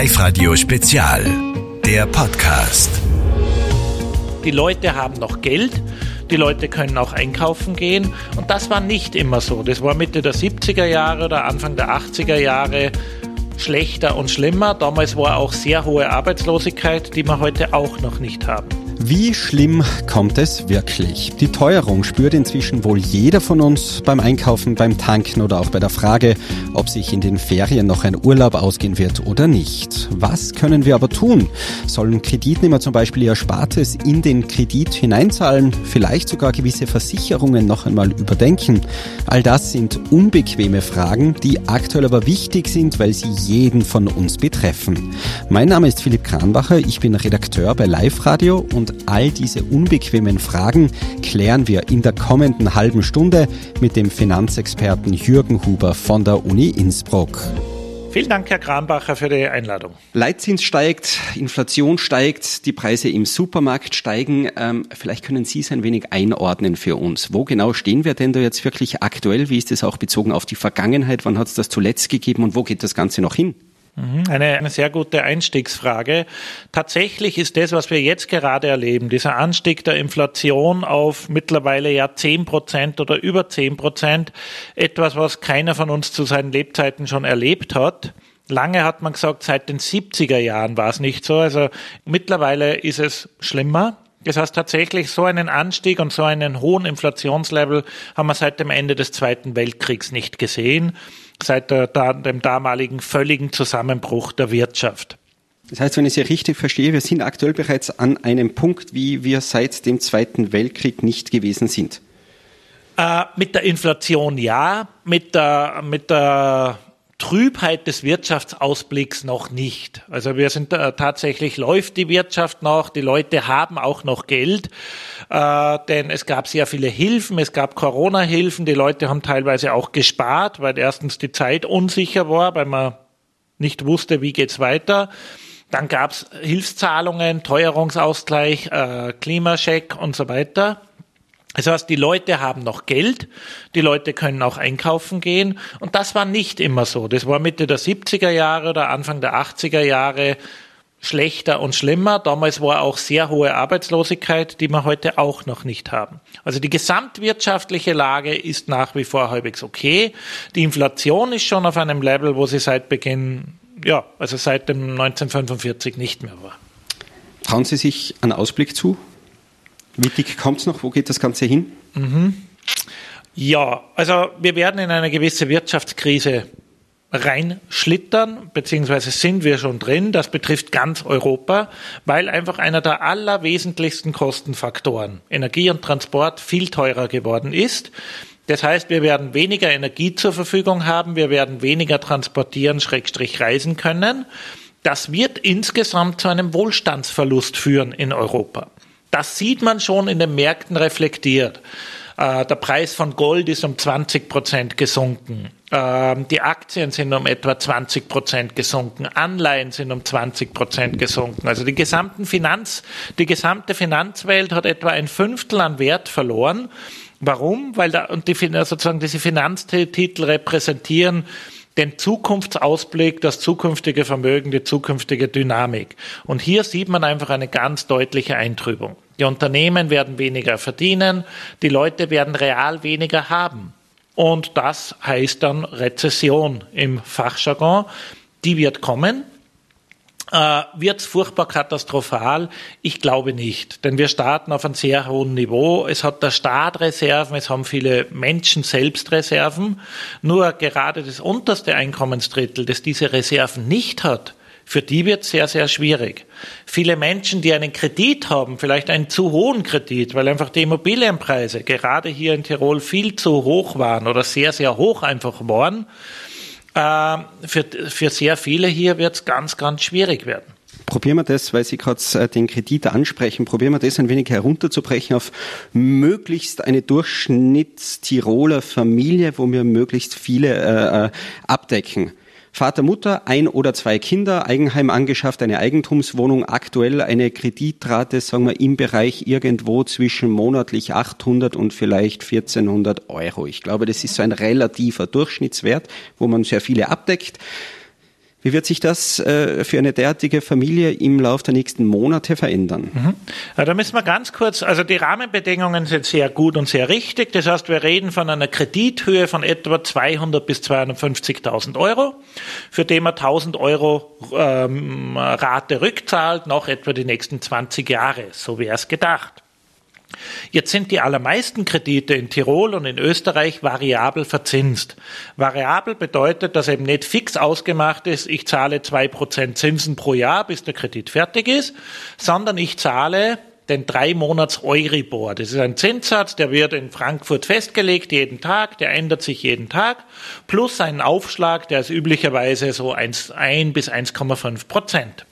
Live-Radio Spezial. Der Podcast. Die Leute haben noch Geld. Die Leute können auch einkaufen gehen. Und das war nicht immer so. Das war Mitte der 70er Jahre oder Anfang der 80er Jahre schlechter und schlimmer. Damals war auch sehr hohe Arbeitslosigkeit, die wir heute auch noch nicht haben. Wie schlimm kommt es wirklich? Die Teuerung spürt inzwischen wohl jeder von uns beim Einkaufen, beim Tanken oder auch bei der Frage, ob sich in den Ferien noch ein Urlaub ausgehen wird oder nicht. Was können wir aber tun? Sollen Kreditnehmer zum Beispiel ihr Spartes in den Kredit hineinzahlen? Vielleicht sogar gewisse Versicherungen noch einmal überdenken? All das sind unbequeme Fragen, die aktuell aber wichtig sind, weil sie jeden von uns betreffen. Mein Name ist Philipp Kranbacher, ich bin Redakteur bei Live Radio und und all diese unbequemen Fragen klären wir in der kommenden halben Stunde mit dem Finanzexperten Jürgen Huber von der Uni Innsbruck. Vielen Dank, Herr Kranbacher, für die Einladung. Leitzins steigt, Inflation steigt, die Preise im Supermarkt steigen. Ähm, vielleicht können Sie es ein wenig einordnen für uns. Wo genau stehen wir denn da jetzt wirklich aktuell? Wie ist es auch bezogen auf die Vergangenheit? Wann hat es das zuletzt gegeben und wo geht das Ganze noch hin? Mhm, eine, eine sehr gute Einstiegsfrage. Tatsächlich ist das, was wir jetzt gerade erleben, dieser Anstieg der Inflation auf mittlerweile ja zehn Prozent oder über zehn Prozent, etwas, was keiner von uns zu seinen Lebzeiten schon erlebt hat. Lange hat man gesagt, seit den 70er Jahren war es nicht so. Also mittlerweile ist es schlimmer. Das heißt tatsächlich, so einen Anstieg und so einen hohen Inflationslevel haben wir seit dem Ende des Zweiten Weltkriegs nicht gesehen seit der, dem damaligen völligen Zusammenbruch der Wirtschaft. Das heißt, wenn ich Sie richtig verstehe, wir sind aktuell bereits an einem Punkt, wie wir seit dem Zweiten Weltkrieg nicht gewesen sind. Äh, mit der Inflation ja, mit der, mit der Trübheit des Wirtschaftsausblicks noch nicht. Also wir sind äh, tatsächlich läuft die Wirtschaft noch, die Leute haben auch noch Geld, äh, denn es gab sehr viele Hilfen, es gab Corona-Hilfen, die Leute haben teilweise auch gespart, weil erstens die Zeit unsicher war, weil man nicht wusste, wie geht's weiter. Dann gab's Hilfszahlungen, Teuerungsausgleich, äh, Klimascheck und so weiter. Das heißt, die Leute haben noch Geld, die Leute können auch einkaufen gehen und das war nicht immer so. Das war Mitte der 70er Jahre oder Anfang der 80er Jahre schlechter und schlimmer. Damals war auch sehr hohe Arbeitslosigkeit, die wir heute auch noch nicht haben. Also die gesamtwirtschaftliche Lage ist nach wie vor halbwegs okay. Die Inflation ist schon auf einem Level, wo sie seit Beginn, ja, also seit dem 1945 nicht mehr war. Trauen Sie sich einen Ausblick zu? Wie dick kommt es noch? Wo geht das Ganze hin? Mhm. Ja, also wir werden in eine gewisse Wirtschaftskrise reinschlittern, beziehungsweise sind wir schon drin. Das betrifft ganz Europa, weil einfach einer der allerwesentlichsten Kostenfaktoren, Energie und Transport, viel teurer geworden ist. Das heißt, wir werden weniger Energie zur Verfügung haben, wir werden weniger transportieren, schrägstrich reisen können. Das wird insgesamt zu einem Wohlstandsverlust führen in Europa. Das sieht man schon in den Märkten reflektiert. Äh, der Preis von Gold ist um 20 Prozent gesunken. Ähm, die Aktien sind um etwa 20 Prozent gesunken. Anleihen sind um 20 Prozent gesunken. Also die gesamten Finanz, die gesamte Finanzwelt hat etwa ein Fünftel an Wert verloren. Warum? Weil da, und die, sozusagen diese Finanztitel repräsentieren den Zukunftsausblick, das zukünftige Vermögen, die zukünftige Dynamik. Und hier sieht man einfach eine ganz deutliche Eintrübung. Die Unternehmen werden weniger verdienen, die Leute werden real weniger haben. Und das heißt dann Rezession im Fachjargon. Die wird kommen. Äh, Wird furchtbar katastrophal? Ich glaube nicht, denn wir starten auf einem sehr hohen Niveau. Es hat der Staat Reserven, es haben viele Menschen selbst Reserven. Nur gerade das unterste Einkommensdrittel, das diese Reserven nicht hat, für die wird sehr, sehr schwierig. Viele Menschen, die einen Kredit haben, vielleicht einen zu hohen Kredit, weil einfach die Immobilienpreise gerade hier in Tirol viel zu hoch waren oder sehr, sehr hoch einfach waren, für, für sehr viele hier wird es ganz, ganz schwierig werden. Probieren wir das, weil Sie gerade äh, den Kredit ansprechen, probieren wir das ein wenig herunterzubrechen auf möglichst eine Durchschnittstiroler Familie, wo wir möglichst viele äh, äh abdecken. Vater, Mutter, ein oder zwei Kinder, Eigenheim angeschafft, eine Eigentumswohnung, aktuell eine Kreditrate, sagen wir, im Bereich irgendwo zwischen monatlich 800 und vielleicht 1400 Euro. Ich glaube, das ist so ein relativer Durchschnittswert, wo man sehr viele abdeckt. Wie wird sich das äh, für eine derartige Familie im Laufe der nächsten Monate verändern? Mhm. Ja, da müssen wir ganz kurz, also die Rahmenbedingungen sind sehr gut und sehr richtig. Das heißt, wir reden von einer Kredithöhe von etwa 200 bis 250.000 Euro, für den man 1000 Euro ähm, Rate rückzahlt, noch etwa die nächsten 20 Jahre. So wäre es gedacht. Jetzt sind die allermeisten Kredite in Tirol und in Österreich variabel verzinst. Variabel bedeutet, dass eben nicht fix ausgemacht ist, ich zahle zwei Prozent Zinsen pro Jahr, bis der Kredit fertig ist, sondern ich zahle den drei Monats Euribor. Das ist ein Zinssatz, der wird in Frankfurt festgelegt jeden Tag, der ändert sich jeden Tag, plus einen Aufschlag, der ist üblicherweise so 1, 1 bis 1,5 Prozent.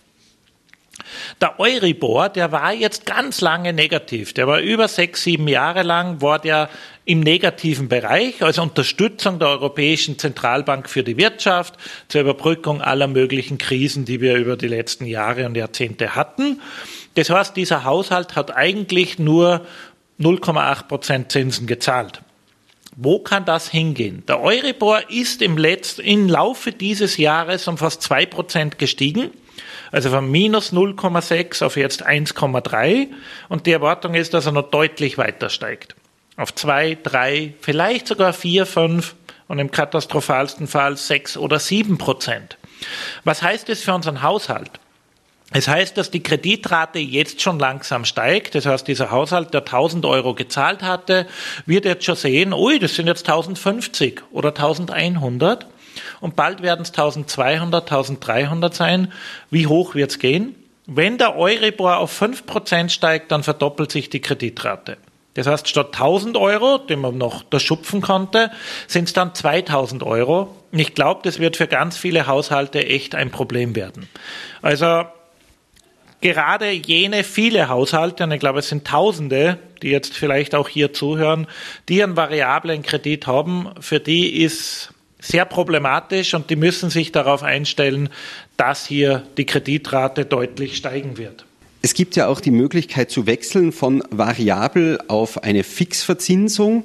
Der Euribor, der war jetzt ganz lange negativ. Der war über sechs, sieben Jahre lang, war der im negativen Bereich, als Unterstützung der Europäischen Zentralbank für die Wirtschaft, zur Überbrückung aller möglichen Krisen, die wir über die letzten Jahre und Jahrzehnte hatten. Das heißt, dieser Haushalt hat eigentlich nur 0,8 Prozent Zinsen gezahlt. Wo kann das hingehen? Der Euribor ist im letzten, im Laufe dieses Jahres um fast zwei Prozent gestiegen. Also von minus 0,6 auf jetzt 1,3 und die Erwartung ist, dass er noch deutlich weiter steigt. Auf 2, 3, vielleicht sogar 4, 5 und im katastrophalsten Fall 6 oder 7 Prozent. Was heißt das für unseren Haushalt? Es heißt, dass die Kreditrate jetzt schon langsam steigt. Das heißt, dieser Haushalt, der 1000 Euro gezahlt hatte, wird jetzt schon sehen, ui, das sind jetzt 1050 oder 1100 und bald werden es 1200, 1300 sein. Wie hoch wird es gehen? Wenn der Euribor auf 5% steigt, dann verdoppelt sich die Kreditrate. Das heißt, statt 1000 Euro, den man noch da schupfen konnte, sind es dann 2000 Euro. Und ich glaube, das wird für ganz viele Haushalte echt ein Problem werden. Also gerade jene viele Haushalte, und ich glaube, es sind Tausende, die jetzt vielleicht auch hier zuhören, die einen variablen Kredit haben, für die ist sehr problematisch und die müssen sich darauf einstellen, dass hier die Kreditrate deutlich steigen wird. Es gibt ja auch die Möglichkeit zu wechseln von variabel auf eine Fixverzinsung.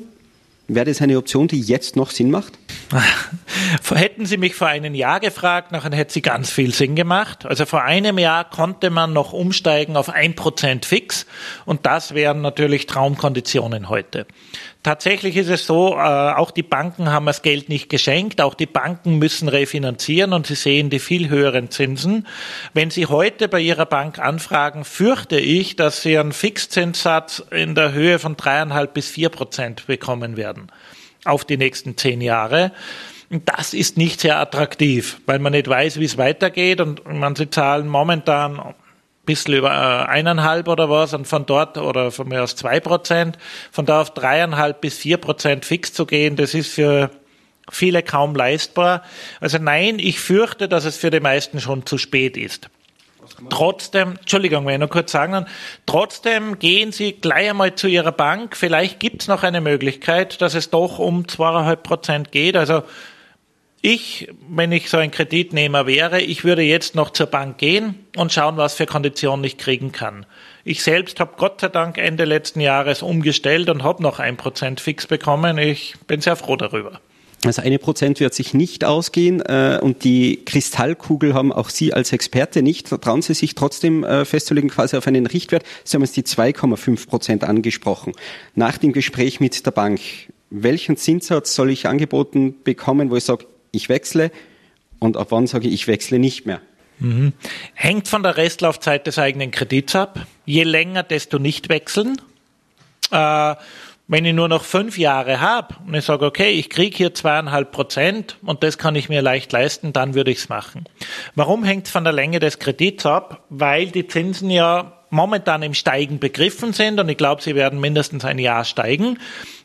Wäre das eine Option, die jetzt noch Sinn macht? Hätten Sie mich vor einem Jahr gefragt, nachher hätte sie ganz viel Sinn gemacht. Also vor einem Jahr konnte man noch umsteigen auf ein Prozent fix und das wären natürlich Traumkonditionen heute. Tatsächlich ist es so, äh, auch die Banken haben das Geld nicht geschenkt, auch die Banken müssen refinanzieren und sie sehen die viel höheren Zinsen. Wenn Sie heute bei Ihrer Bank anfragen, fürchte ich, dass Sie einen Fixzinssatz in der Höhe von dreieinhalb bis vier Prozent bekommen werden auf die nächsten zehn Jahre. Das ist nicht sehr attraktiv, weil man nicht weiß, wie es weitergeht und man sie zahlen momentan bisschen über äh, eineinhalb oder was und von dort oder von mir aus zwei Prozent, von da auf dreieinhalb bis vier Prozent fix zu gehen, das ist für viele kaum leistbar. Also nein, ich fürchte, dass es für die meisten schon zu spät ist. Trotzdem, Entschuldigung, wenn ich noch kurz sagen kann, trotzdem gehen Sie gleich einmal zu Ihrer Bank. Vielleicht gibt es noch eine Möglichkeit, dass es doch um zweieinhalb Prozent geht. Also ich, wenn ich so ein Kreditnehmer wäre, ich würde jetzt noch zur Bank gehen und schauen, was für Konditionen ich kriegen kann. Ich selbst habe Gott sei Dank Ende letzten Jahres umgestellt und habe noch ein Prozent fix bekommen. Ich bin sehr froh darüber. Also eine Prozent wird sich nicht ausgehen äh, und die Kristallkugel haben auch Sie als Experte nicht. Trauen Sie sich trotzdem äh, festzulegen, quasi auf einen Richtwert. Sie haben jetzt die 2,5 Prozent angesprochen. Nach dem Gespräch mit der Bank, welchen Zinssatz soll ich angeboten bekommen, wo ich sage, ich wechsle und ab wann sage ich, ich wechsle nicht mehr. Mhm. Hängt von der Restlaufzeit des eigenen Kredits ab. Je länger, desto nicht wechseln. Äh, wenn ich nur noch fünf Jahre habe und ich sage, okay, ich kriege hier zweieinhalb Prozent und das kann ich mir leicht leisten, dann würde ich es machen. Warum hängt es von der Länge des Kredits ab? Weil die Zinsen ja momentan im Steigen begriffen sind und ich glaube, sie werden mindestens ein Jahr steigen.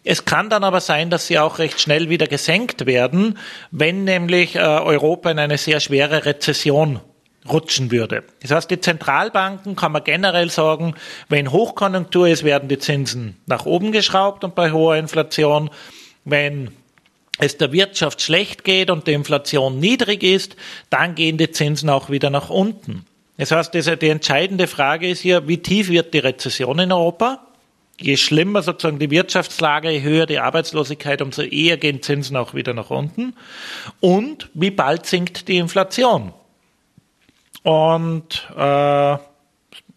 Es kann dann aber sein, dass sie auch recht schnell wieder gesenkt werden, wenn nämlich äh, Europa in eine sehr schwere Rezession rutschen würde. Das heißt, die Zentralbanken kann man generell sagen, wenn Hochkonjunktur ist, werden die Zinsen nach oben geschraubt und bei hoher Inflation, wenn es der Wirtschaft schlecht geht und die Inflation niedrig ist, dann gehen die Zinsen auch wieder nach unten. Das heißt, die entscheidende Frage ist hier, wie tief wird die Rezession in Europa? Je schlimmer sozusagen die Wirtschaftslage, je höher die Arbeitslosigkeit, umso eher gehen Zinsen auch wieder nach unten. Und wie bald sinkt die Inflation? Und äh,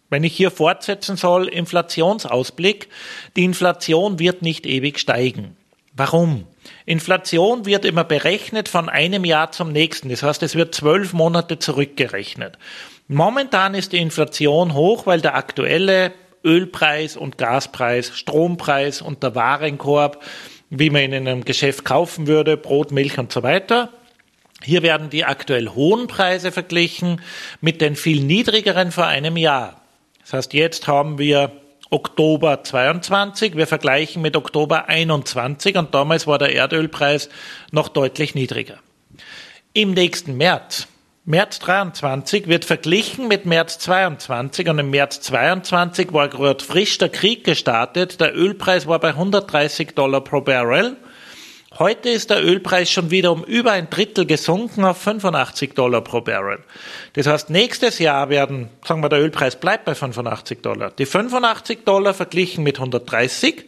wenn ich hier fortsetzen soll, Inflationsausblick, die Inflation wird nicht ewig steigen. Warum? Inflation wird immer berechnet von einem Jahr zum nächsten. Das heißt, es wird zwölf Monate zurückgerechnet. Momentan ist die Inflation hoch, weil der aktuelle Ölpreis und Gaspreis, Strompreis und der Warenkorb, wie man ihn in einem Geschäft kaufen würde, Brot, Milch und so weiter. Hier werden die aktuell hohen Preise verglichen mit den viel niedrigeren vor einem Jahr. Das heißt, jetzt haben wir Oktober 22, wir vergleichen mit Oktober 21 und damals war der Erdölpreis noch deutlich niedriger. Im nächsten März März 23 wird verglichen mit März 22 und im März 22 war gerade frisch der Krieg gestartet. Der Ölpreis war bei 130 Dollar pro Barrel. Heute ist der Ölpreis schon wieder um über ein Drittel gesunken auf 85 Dollar pro Barrel. Das heißt, nächstes Jahr werden, sagen wir, der Ölpreis bleibt bei 85 Dollar. Die 85 Dollar verglichen mit 130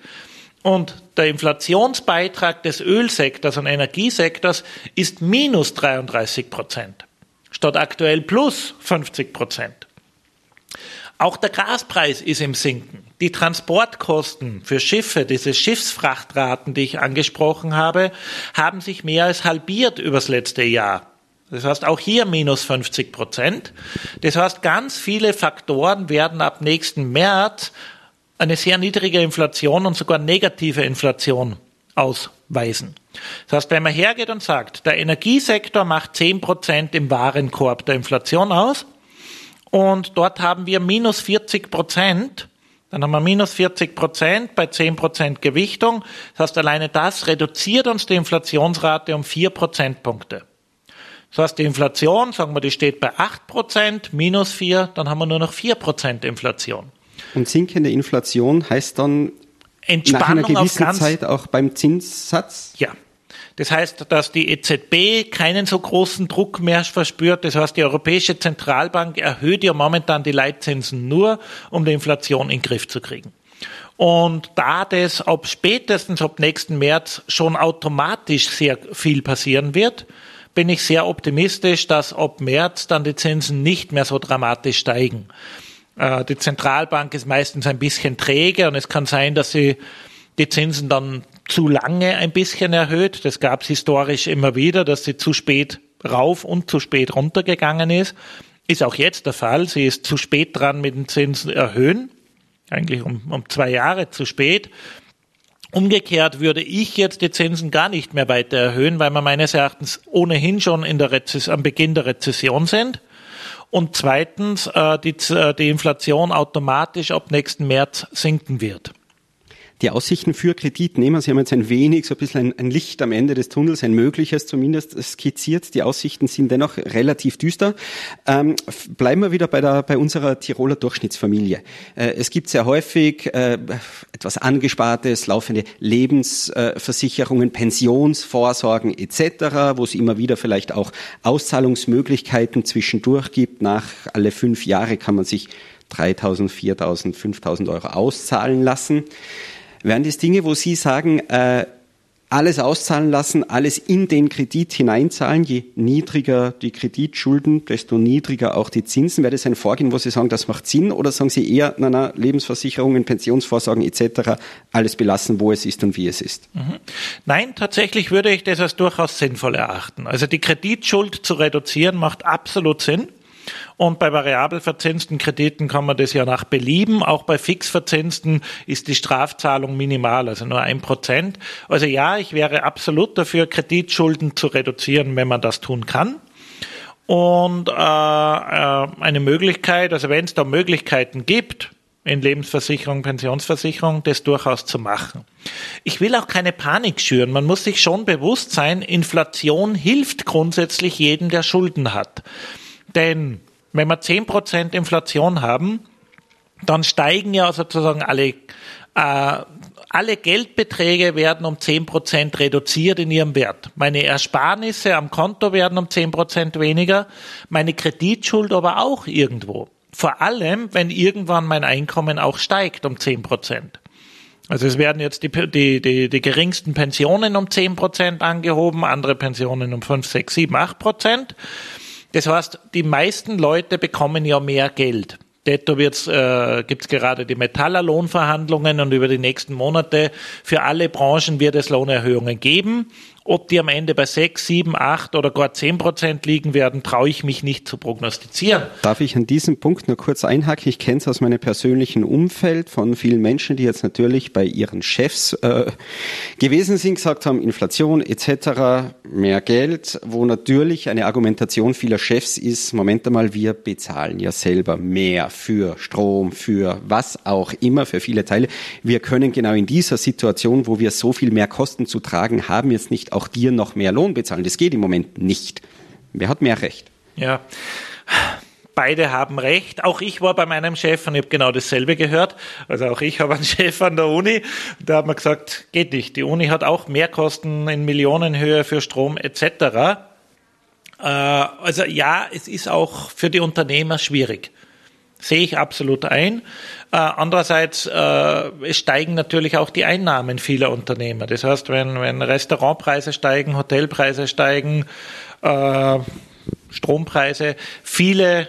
und der Inflationsbeitrag des Ölsektors und Energiesektors ist minus 33 Prozent statt aktuell plus 50 Prozent. Auch der Gaspreis ist im Sinken. Die Transportkosten für Schiffe, diese Schiffsfrachtraten, die ich angesprochen habe, haben sich mehr als halbiert übers letzte Jahr. Das heißt, auch hier minus 50 Prozent. Das heißt, ganz viele Faktoren werden ab nächsten März eine sehr niedrige Inflation und sogar negative Inflation ausweisen. Das heißt, wenn man hergeht und sagt, der Energiesektor macht 10% im Warenkorb der Inflation aus und dort haben wir minus 40% dann haben wir minus 40% bei 10% Gewichtung. Das heißt, alleine das reduziert uns die Inflationsrate um 4 Prozentpunkte. Das heißt, die Inflation, sagen wir, die steht bei 8% minus 4, dann haben wir nur noch 4% Inflation. Und sinkende Inflation heißt dann Entspannung nach einer gewissen Zeit auch beim Zinssatz? Ja. Das heißt, dass die EZB keinen so großen Druck mehr verspürt. Das heißt, die Europäische Zentralbank erhöht ja momentan die Leitzinsen nur, um die Inflation in den Griff zu kriegen. Und da das ab spätestens ab nächsten März schon automatisch sehr viel passieren wird, bin ich sehr optimistisch, dass ab März dann die Zinsen nicht mehr so dramatisch steigen. Äh, die Zentralbank ist meistens ein bisschen träge und es kann sein, dass sie die Zinsen dann zu lange ein bisschen erhöht. Das gab es historisch immer wieder, dass sie zu spät rauf und zu spät runtergegangen ist. Ist auch jetzt der Fall. Sie ist zu spät dran mit den Zinsen erhöhen. Eigentlich um, um zwei Jahre zu spät. Umgekehrt würde ich jetzt die Zinsen gar nicht mehr weiter erhöhen, weil wir meines Erachtens ohnehin schon in der am Beginn der Rezession sind und zweitens äh, die, äh, die Inflation automatisch ab nächsten März sinken wird. Die Aussichten für Kreditnehmer, Sie haben jetzt ein wenig, so ein bisschen ein, ein, Licht am Ende des Tunnels, ein mögliches zumindest skizziert. Die Aussichten sind dennoch relativ düster. Ähm, bleiben wir wieder bei, der, bei unserer Tiroler Durchschnittsfamilie. Äh, es gibt sehr häufig äh, etwas Angespartes, laufende Lebensversicherungen, Pensionsvorsorgen etc., wo es immer wieder vielleicht auch Auszahlungsmöglichkeiten zwischendurch gibt. Nach alle fünf Jahre kann man sich 3.000, 4.000, 5.000 Euro auszahlen lassen. Wären das Dinge, wo Sie sagen, äh, alles auszahlen lassen, alles in den Kredit hineinzahlen. Je niedriger die Kreditschulden, desto niedriger auch die Zinsen. Wäre das ein Vorgehen, wo Sie sagen, das macht Sinn? Oder sagen Sie eher, na, na, Lebensversicherungen, Pensionsvorsorgen etc., alles belassen, wo es ist und wie es ist? Mhm. Nein, tatsächlich würde ich das als durchaus sinnvoll erachten. Also die Kreditschuld zu reduzieren macht absolut Sinn. Und bei variabel verzinsten Krediten kann man das ja nach Belieben. Auch bei fix verzinsten ist die Strafzahlung minimal, also nur ein Prozent. Also ja, ich wäre absolut dafür, Kreditschulden zu reduzieren, wenn man das tun kann. Und äh, äh, eine Möglichkeit, also wenn es da Möglichkeiten gibt, in Lebensversicherung, Pensionsversicherung, das durchaus zu machen. Ich will auch keine Panik schüren. Man muss sich schon bewusst sein, Inflation hilft grundsätzlich jedem, der Schulden hat. Denn wenn wir zehn Prozent Inflation haben, dann steigen ja sozusagen alle, äh, alle Geldbeträge werden um zehn Prozent reduziert in ihrem Wert. Meine Ersparnisse am Konto werden um zehn Prozent weniger, meine Kreditschuld aber auch irgendwo. Vor allem, wenn irgendwann mein Einkommen auch steigt um zehn Prozent. Also es werden jetzt die, die, die, die geringsten Pensionen um zehn Prozent angehoben, andere Pensionen um fünf, sechs, sieben, acht Prozent. Das heißt, die meisten Leute bekommen ja mehr Geld. Detto äh, gibt es gerade die Metallerlohnverhandlungen und über die nächsten Monate für alle Branchen wird es Lohnerhöhungen geben. Ob die am Ende bei 6, 7, 8 oder gar 10 Prozent liegen werden, traue ich mich nicht zu prognostizieren. Darf ich an diesem Punkt nur kurz einhaken? Ich kenne es aus meinem persönlichen Umfeld von vielen Menschen, die jetzt natürlich bei ihren Chefs äh, gewesen sind, gesagt haben, Inflation etc., mehr Geld, wo natürlich eine Argumentation vieler Chefs ist, Moment einmal, wir bezahlen ja selber mehr für Strom, für was auch immer, für viele Teile. Wir können genau in dieser Situation, wo wir so viel mehr Kosten zu tragen haben, jetzt nicht auch dir noch mehr Lohn bezahlen. Das geht im Moment nicht. Wer hat mehr Recht? Ja. Beide haben recht. Auch ich war bei meinem Chef und ich habe genau dasselbe gehört. Also auch ich habe einen Chef an der Uni. Da hat man gesagt, geht nicht. Die Uni hat auch Mehrkosten in Millionenhöhe für Strom etc. Äh, also ja, es ist auch für die Unternehmer schwierig. Sehe ich absolut ein. Äh, andererseits, äh, steigen natürlich auch die Einnahmen vieler Unternehmer. Das heißt, wenn, wenn Restaurantpreise steigen, Hotelpreise steigen, äh, Strompreise, viele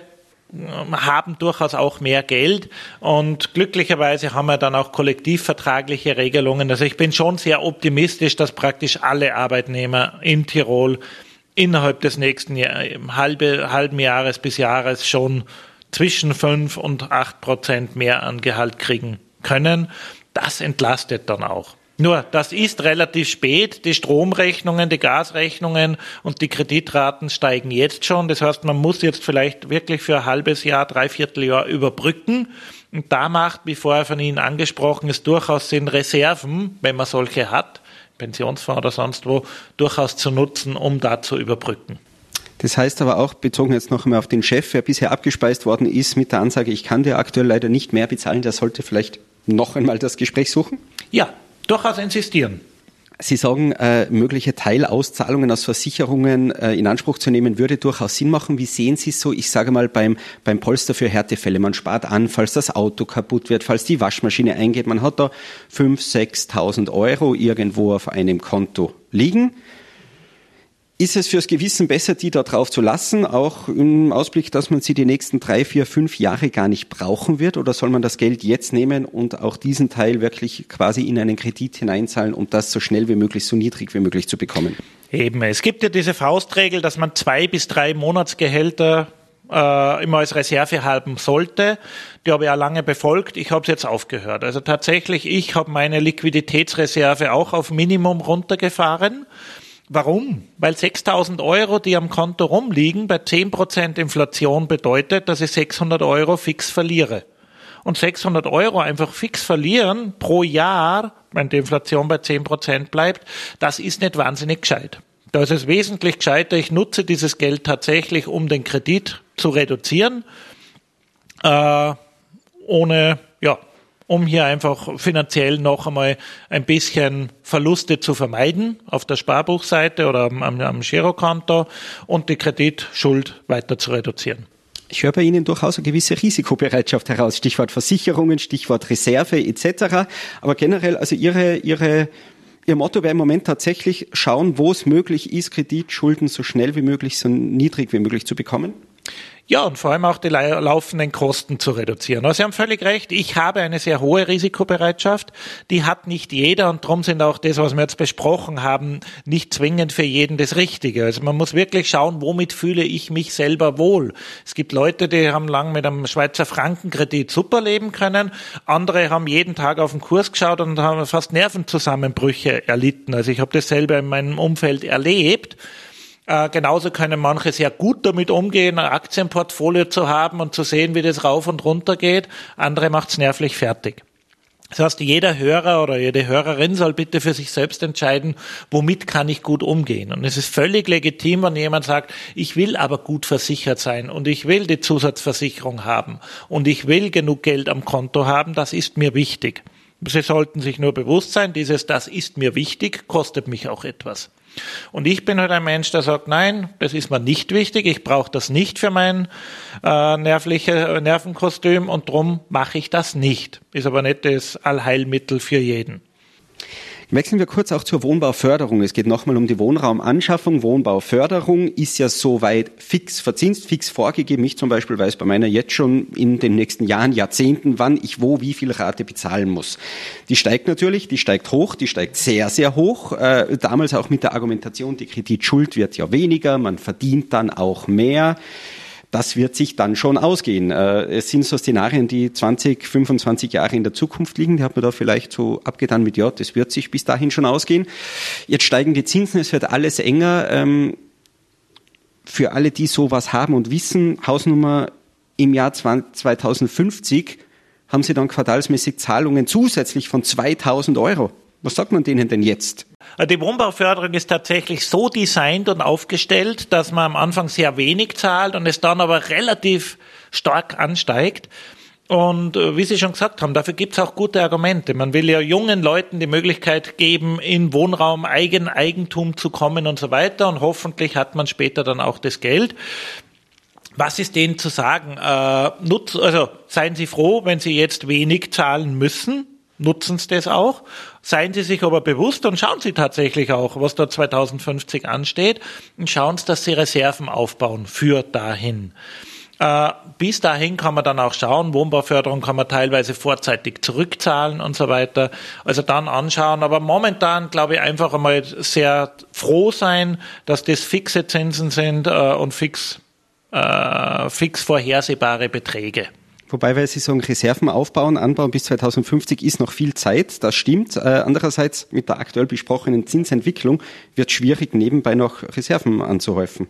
ähm, haben durchaus auch mehr Geld und glücklicherweise haben wir dann auch kollektivvertragliche Regelungen. Also ich bin schon sehr optimistisch, dass praktisch alle Arbeitnehmer in Tirol innerhalb des nächsten Jahr, halbe, halben Jahres bis Jahres schon zwischen fünf und acht Prozent mehr an Gehalt kriegen können. Das entlastet dann auch. Nur, das ist relativ spät. Die Stromrechnungen, die Gasrechnungen und die Kreditraten steigen jetzt schon. Das heißt, man muss jetzt vielleicht wirklich für ein halbes Jahr, dreiviertel Jahr überbrücken. Und da macht, wie vorher von Ihnen angesprochen, es durchaus Sinn, Reserven, wenn man solche hat, Pensionsfonds oder sonst wo, durchaus zu nutzen, um da zu überbrücken. Das heißt aber auch, bezogen jetzt noch einmal auf den Chef, wer bisher abgespeist worden ist mit der Ansage, ich kann dir aktuell leider nicht mehr bezahlen, der sollte vielleicht noch einmal das Gespräch suchen? Ja, durchaus insistieren. Sie sagen, äh, mögliche Teilauszahlungen aus Versicherungen äh, in Anspruch zu nehmen, würde durchaus Sinn machen. Wie sehen Sie es so, ich sage mal, beim, beim Polster für Härtefälle? Man spart an, falls das Auto kaputt wird, falls die Waschmaschine eingeht. Man hat da 5.000, 6.000 Euro irgendwo auf einem Konto liegen. Ist es fürs Gewissen besser, die da drauf zu lassen, auch im Ausblick, dass man sie die nächsten drei, vier, fünf Jahre gar nicht brauchen wird? Oder soll man das Geld jetzt nehmen und auch diesen Teil wirklich quasi in einen Kredit hineinzahlen, um das so schnell wie möglich, so niedrig wie möglich zu bekommen? Eben, es gibt ja diese Faustregel, dass man zwei bis drei Monatsgehälter äh, immer als Reserve halten sollte. Die habe ich ja lange befolgt. Ich habe es jetzt aufgehört. Also tatsächlich, ich habe meine Liquiditätsreserve auch auf Minimum runtergefahren. Warum? Weil 6000 Euro, die am Konto rumliegen, bei 10% Inflation bedeutet, dass ich 600 Euro fix verliere. Und 600 Euro einfach fix verlieren pro Jahr, wenn die Inflation bei 10% bleibt, das ist nicht wahnsinnig gescheit. Da ist es wesentlich gescheiter, ich nutze dieses Geld tatsächlich, um den Kredit zu reduzieren, äh, ohne, ja, um hier einfach finanziell noch einmal ein bisschen Verluste zu vermeiden auf der Sparbuchseite oder am, am Girokonto und die Kreditschuld weiter zu reduzieren. Ich höre bei Ihnen durchaus eine gewisse Risikobereitschaft heraus. Stichwort Versicherungen, Stichwort Reserve etc. Aber generell, also Ihre, Ihre Ihr Motto wäre im Moment tatsächlich schauen, wo es möglich ist, Kreditschulden so schnell wie möglich, so niedrig wie möglich zu bekommen? Ja, und vor allem auch die laufenden Kosten zu reduzieren. Also Sie haben völlig recht, ich habe eine sehr hohe Risikobereitschaft. Die hat nicht jeder und darum sind auch das, was wir jetzt besprochen haben, nicht zwingend für jeden das Richtige. Also man muss wirklich schauen, womit fühle ich mich selber wohl. Es gibt Leute, die haben lang mit einem Schweizer Frankenkredit super leben können. Andere haben jeden Tag auf den Kurs geschaut und haben fast Nervenzusammenbrüche erlitten. Also ich habe das selber in meinem Umfeld erlebt. Äh, genauso können manche sehr gut damit umgehen, ein Aktienportfolio zu haben und zu sehen, wie das rauf und runter geht. Andere macht's nervlich fertig. Das heißt, jeder Hörer oder jede Hörerin soll bitte für sich selbst entscheiden, womit kann ich gut umgehen. Und es ist völlig legitim, wenn jemand sagt, ich will aber gut versichert sein und ich will die Zusatzversicherung haben und ich will genug Geld am Konto haben, das ist mir wichtig. Sie sollten sich nur bewusst sein, dieses das ist mir wichtig, kostet mich auch etwas. Und ich bin halt ein Mensch, der sagt, nein, das ist mir nicht wichtig, ich brauche das nicht für mein äh, nervliche Nervenkostüm und drum mache ich das nicht. Ist aber nicht das Allheilmittel für jeden. Wechseln wir kurz auch zur Wohnbauförderung. Es geht nochmal um die Wohnraumanschaffung. Wohnbauförderung ist ja soweit fix verzinst, fix vorgegeben. Ich zum Beispiel weiß bei meiner jetzt schon in den nächsten Jahren, Jahrzehnten, wann ich wo wie viel Rate bezahlen muss. Die steigt natürlich, die steigt hoch, die steigt sehr, sehr hoch. Äh, damals auch mit der Argumentation, die Kreditschuld wird ja weniger, man verdient dann auch mehr das wird sich dann schon ausgehen. Äh, es sind so Szenarien, die 20, 25 Jahre in der Zukunft liegen. Die hat man da vielleicht so abgetan mit, ja, das wird sich bis dahin schon ausgehen. Jetzt steigen die Zinsen, es wird alles enger. Ähm, für alle, die sowas haben und wissen, Hausnummer im Jahr 2050 haben sie dann quartalsmäßig Zahlungen zusätzlich von 2000 Euro. Was sagt man denen denn jetzt? Die Wohnbauförderung ist tatsächlich so designt und aufgestellt, dass man am Anfang sehr wenig zahlt und es dann aber relativ stark ansteigt. Und äh, wie Sie schon gesagt haben, dafür gibt es auch gute Argumente. Man will ja jungen Leuten die Möglichkeit geben, in Wohnraum eigen Eigentum zu kommen und so weiter. Und hoffentlich hat man später dann auch das Geld. Was ist denen zu sagen? Äh, nutz, also seien Sie froh, wenn Sie jetzt wenig zahlen müssen nutzen Sie das auch. Seien Sie sich aber bewusst und schauen Sie tatsächlich auch, was da 2050 ansteht und schauen Sie, dass Sie Reserven aufbauen für dahin. Äh, bis dahin kann man dann auch schauen, Wohnbauförderung kann man teilweise vorzeitig zurückzahlen und so weiter. Also dann anschauen. Aber momentan glaube ich einfach einmal sehr froh sein, dass das fixe Zinsen sind äh, und fix, äh, fix vorhersehbare Beträge. Wobei, weil Sie sagen, Reserven aufbauen, anbauen bis 2050 ist noch viel Zeit, das stimmt. Äh, andererseits mit der aktuell besprochenen Zinsentwicklung wird schwierig, nebenbei noch Reserven anzuhäufen.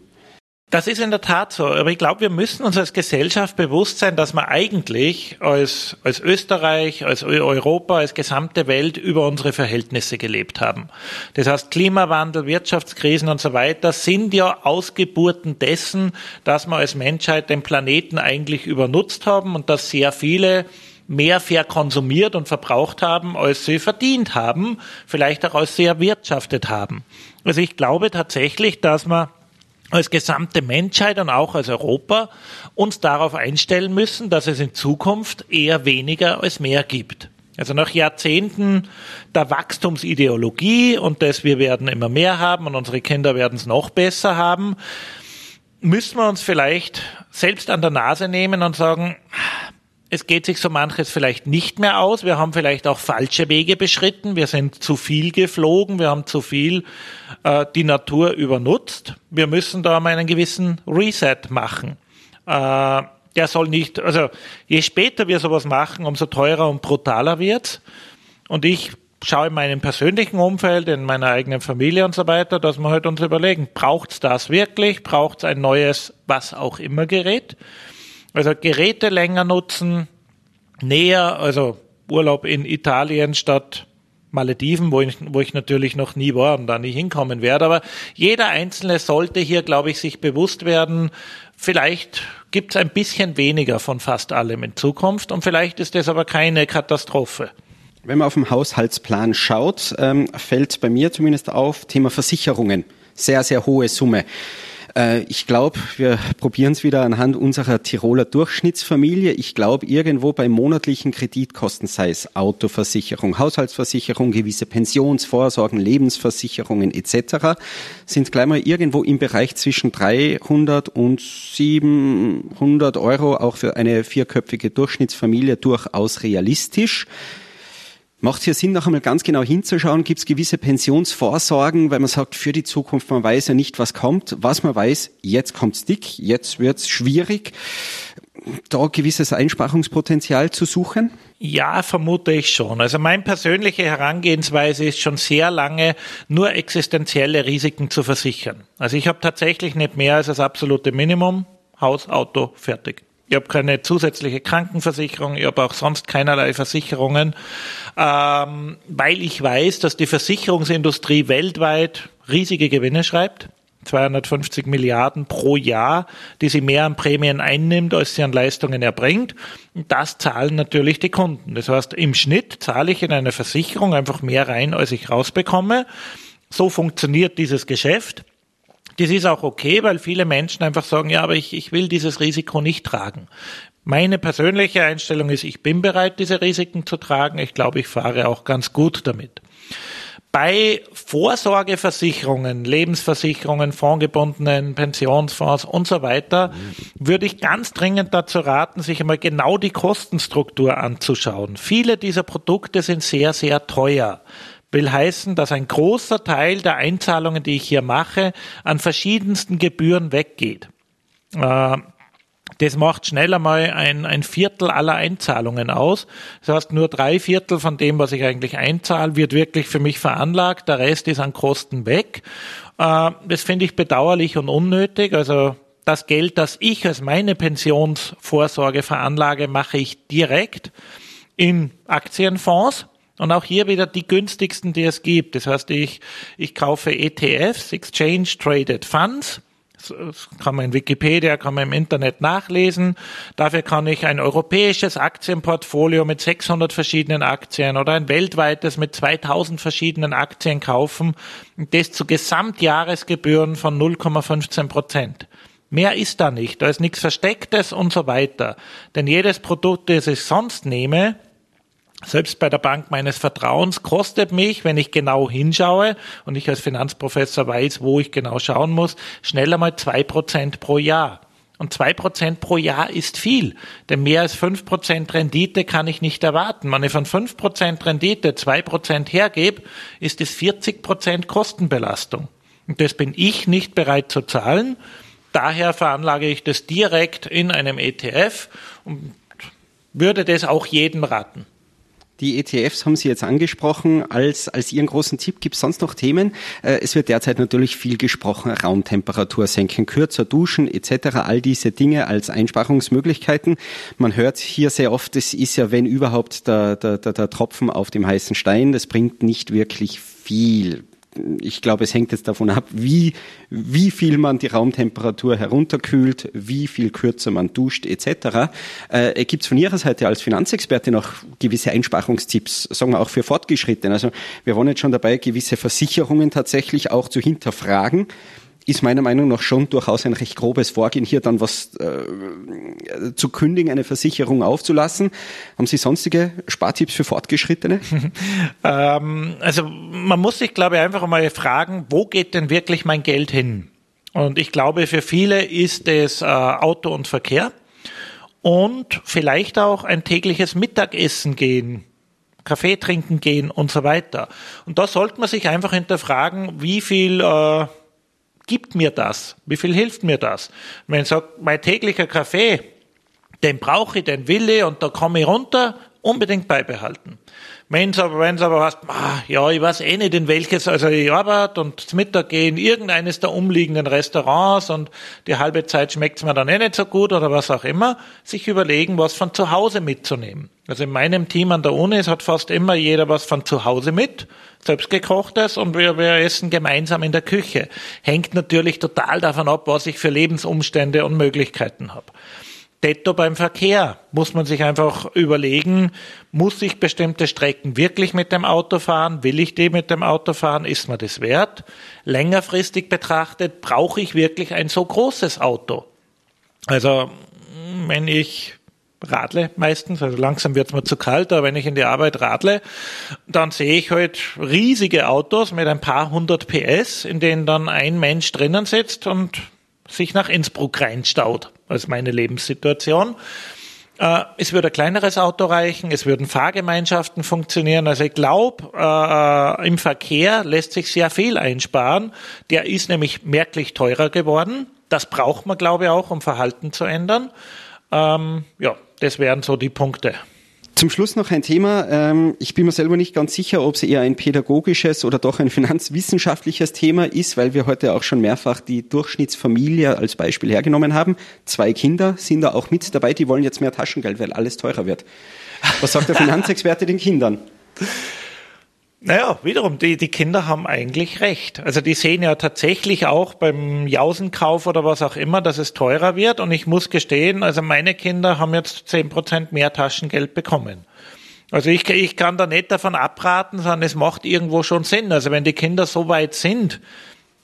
Das ist in der Tat so. Aber ich glaube, wir müssen uns als Gesellschaft bewusst sein, dass wir eigentlich als, als Österreich, als Europa, als gesamte Welt über unsere Verhältnisse gelebt haben. Das heißt, Klimawandel, Wirtschaftskrisen und so weiter sind ja Ausgeburten dessen, dass wir als Menschheit den Planeten eigentlich übernutzt haben und dass sehr viele mehr verkonsumiert und verbraucht haben, als sie verdient haben, vielleicht auch als sie erwirtschaftet haben. Also ich glaube tatsächlich, dass man als gesamte Menschheit und auch als Europa uns darauf einstellen müssen, dass es in Zukunft eher weniger als mehr gibt. Also nach Jahrzehnten der Wachstumsideologie und dass wir werden immer mehr haben und unsere Kinder werden es noch besser haben, müssen wir uns vielleicht selbst an der Nase nehmen und sagen, es geht sich so manches vielleicht nicht mehr aus. Wir haben vielleicht auch falsche Wege beschritten. Wir sind zu viel geflogen. Wir haben zu viel äh, die Natur übernutzt. Wir müssen da mal einen gewissen Reset machen. Äh, der soll nicht, also je später wir sowas machen, umso teurer und brutaler wird's. Und ich schaue in meinem persönlichen Umfeld, in meiner eigenen Familie und so weiter, dass wir halt uns überlegen, braucht's das wirklich? Braucht's ein neues, was auch immer Gerät? Also Geräte länger nutzen, näher, also Urlaub in Italien statt Malediven, wo ich, wo ich natürlich noch nie war und da nie hinkommen werde. Aber jeder Einzelne sollte hier, glaube ich, sich bewusst werden, vielleicht gibt es ein bisschen weniger von fast allem in Zukunft und vielleicht ist das aber keine Katastrophe. Wenn man auf den Haushaltsplan schaut, ähm, fällt bei mir zumindest auf Thema Versicherungen. Sehr, sehr hohe Summe. Äh, ich glaube, wir probieren es wieder anhand unserer Tiroler Durchschnittsfamilie. Ich glaube, irgendwo bei monatlichen Kreditkosten, sei es Autoversicherung, Haushaltsversicherung, gewisse Pensionsvorsorgen, Lebensversicherungen etc., sind gleich mal irgendwo im Bereich zwischen 300 und 700 Euro auch für eine vierköpfige Durchschnittsfamilie durchaus realistisch. Macht es hier Sinn, noch einmal ganz genau hinzuschauen? Gibt es gewisse Pensionsvorsorgen, weil man sagt, für die Zukunft, man weiß ja nicht, was kommt. Was man weiß, jetzt kommt's dick, jetzt wird's schwierig, da gewisses Einsparungspotenzial zu suchen? Ja, vermute ich schon. Also meine persönliche Herangehensweise ist schon sehr lange, nur existenzielle Risiken zu versichern. Also ich habe tatsächlich nicht mehr als das absolute Minimum, Haus, Auto, fertig. Ich habe keine zusätzliche Krankenversicherung, ich habe auch sonst keinerlei Versicherungen, ähm, weil ich weiß, dass die Versicherungsindustrie weltweit riesige Gewinne schreibt. 250 Milliarden pro Jahr, die sie mehr an Prämien einnimmt, als sie an Leistungen erbringt. Das zahlen natürlich die Kunden. Das heißt, im Schnitt zahle ich in eine Versicherung einfach mehr rein, als ich rausbekomme. So funktioniert dieses Geschäft. Das ist auch okay, weil viele Menschen einfach sagen, ja, aber ich, ich will dieses Risiko nicht tragen. Meine persönliche Einstellung ist, ich bin bereit, diese Risiken zu tragen. Ich glaube, ich fahre auch ganz gut damit. Bei Vorsorgeversicherungen, Lebensversicherungen, fondgebundenen Pensionsfonds und so weiter, würde ich ganz dringend dazu raten, sich einmal genau die Kostenstruktur anzuschauen. Viele dieser Produkte sind sehr, sehr teuer will heißen, dass ein großer Teil der Einzahlungen, die ich hier mache, an verschiedensten Gebühren weggeht. Äh, das macht schnell einmal ein, ein Viertel aller Einzahlungen aus. Das heißt, nur drei Viertel von dem, was ich eigentlich einzahle, wird wirklich für mich veranlagt. Der Rest ist an Kosten weg. Äh, das finde ich bedauerlich und unnötig. Also das Geld, das ich als meine Pensionsvorsorge veranlage, mache ich direkt in Aktienfonds. Und auch hier wieder die günstigsten, die es gibt. Das heißt, ich, ich kaufe ETFs, Exchange Traded Funds das kann man in Wikipedia, kann man im Internet nachlesen. Dafür kann ich ein europäisches Aktienportfolio mit 600 verschiedenen Aktien oder ein weltweites mit 2000 verschiedenen Aktien kaufen. Und das zu Gesamtjahresgebühren von 0,15 Prozent. Mehr ist da nicht. Da ist nichts Verstecktes und so weiter. Denn jedes Produkt, das ich sonst nehme, selbst bei der Bank meines Vertrauens kostet mich, wenn ich genau hinschaue und ich als Finanzprofessor weiß, wo ich genau schauen muss, schneller mal zwei Prozent pro Jahr. Und zwei Prozent pro Jahr ist viel, denn mehr als fünf Prozent Rendite kann ich nicht erwarten. Wenn ich von fünf Prozent Rendite zwei Prozent hergebe, ist es 40 Prozent Kostenbelastung. Und das bin ich nicht bereit zu zahlen. Daher veranlage ich das direkt in einem ETF und würde das auch jedem raten. Die ETFs haben Sie jetzt angesprochen. Als, als Ihren großen Tipp gibt es sonst noch Themen. Äh, es wird derzeit natürlich viel gesprochen, Raumtemperatur senken, kürzer duschen etc. All diese Dinge als Einsparungsmöglichkeiten. Man hört hier sehr oft, es ist ja, wenn überhaupt, der, der, der, der Tropfen auf dem heißen Stein. Das bringt nicht wirklich viel ich glaube, es hängt jetzt davon ab, wie, wie viel man die Raumtemperatur herunterkühlt, wie viel kürzer man duscht etc. Äh, Gibt es von Ihrer Seite als Finanzexperte noch gewisse Einsparungstipps, sagen wir auch für Fortgeschrittene? Also wir waren jetzt schon dabei, gewisse Versicherungen tatsächlich auch zu hinterfragen ist meiner Meinung nach schon durchaus ein recht grobes Vorgehen, hier dann was äh, zu kündigen, eine Versicherung aufzulassen. Haben Sie sonstige Spartipps für Fortgeschrittene? ähm, also man muss sich, glaube ich, einfach mal fragen, wo geht denn wirklich mein Geld hin? Und ich glaube, für viele ist es äh, Auto und Verkehr und vielleicht auch ein tägliches Mittagessen gehen. Kaffee trinken gehen und so weiter. Und da sollte man sich einfach hinterfragen, wie viel äh, gibt mir das? Wie viel hilft mir das? Wenn ich sage, mein täglicher Kaffee, den brauche ich, den will ich und da komme ich runter, unbedingt beibehalten. Wenn es aber, aber was, ah, ja, ich weiß eh nicht in welches, also ich arbeite und zum Mittag gehe in irgendeines der umliegenden Restaurants und die halbe Zeit schmeckt es mir dann eh nicht so gut oder was auch immer, sich überlegen, was von zu Hause mitzunehmen. Also in meinem Team an der Uni hat fast immer jeder was von zu Hause mit, selbstgekochtes und wir, wir essen gemeinsam in der Küche. Hängt natürlich total davon ab, was ich für Lebensumstände und Möglichkeiten habe. Detto beim Verkehr muss man sich einfach überlegen, muss ich bestimmte Strecken wirklich mit dem Auto fahren? Will ich die mit dem Auto fahren? Ist mir das wert? Längerfristig betrachtet, brauche ich wirklich ein so großes Auto? Also, wenn ich radle meistens, also langsam wird es mir zu kalt, aber wenn ich in die Arbeit radle, dann sehe ich halt riesige Autos mit ein paar hundert PS, in denen dann ein Mensch drinnen sitzt und sich nach Innsbruck reinstaut, als meine Lebenssituation. Äh, es würde ein kleineres Auto reichen, es würden Fahrgemeinschaften funktionieren. Also ich glaube, äh, im Verkehr lässt sich sehr viel einsparen. Der ist nämlich merklich teurer geworden. Das braucht man, glaube ich, auch, um Verhalten zu ändern. Ähm, ja, das wären so die Punkte. Zum Schluss noch ein Thema. Ähm, ich bin mir selber nicht ganz sicher, ob es eher ein pädagogisches oder doch ein finanzwissenschaftliches Thema ist, weil wir heute auch schon mehrfach die Durchschnittsfamilie als Beispiel hergenommen haben. Zwei Kinder sind da auch mit dabei, die wollen jetzt mehr Taschengeld, weil alles teurer wird. Was sagt der Finanzexperte den Kindern? Naja, wiederum, die, die Kinder haben eigentlich recht. Also die sehen ja tatsächlich auch beim Jausenkauf oder was auch immer, dass es teurer wird. Und ich muss gestehen, also meine Kinder haben jetzt zehn Prozent mehr Taschengeld bekommen. Also ich, ich kann da nicht davon abraten, sondern es macht irgendwo schon Sinn. Also wenn die Kinder so weit sind,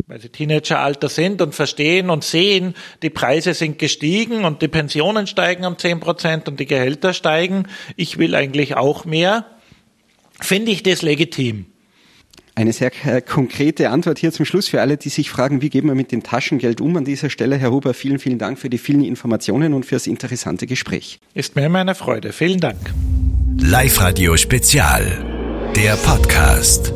weil sie Teenageralter sind und verstehen und sehen, die Preise sind gestiegen und die Pensionen steigen um zehn Prozent und die Gehälter steigen, ich will eigentlich auch mehr, finde ich das legitim. Eine sehr konkrete Antwort hier zum Schluss für alle, die sich fragen, wie geben wir mit dem Taschengeld um an dieser Stelle. Herr Huber, vielen, vielen Dank für die vielen Informationen und fürs interessante Gespräch. Ist mir meine Freude. Vielen Dank. Live Radio Spezial. Der Podcast.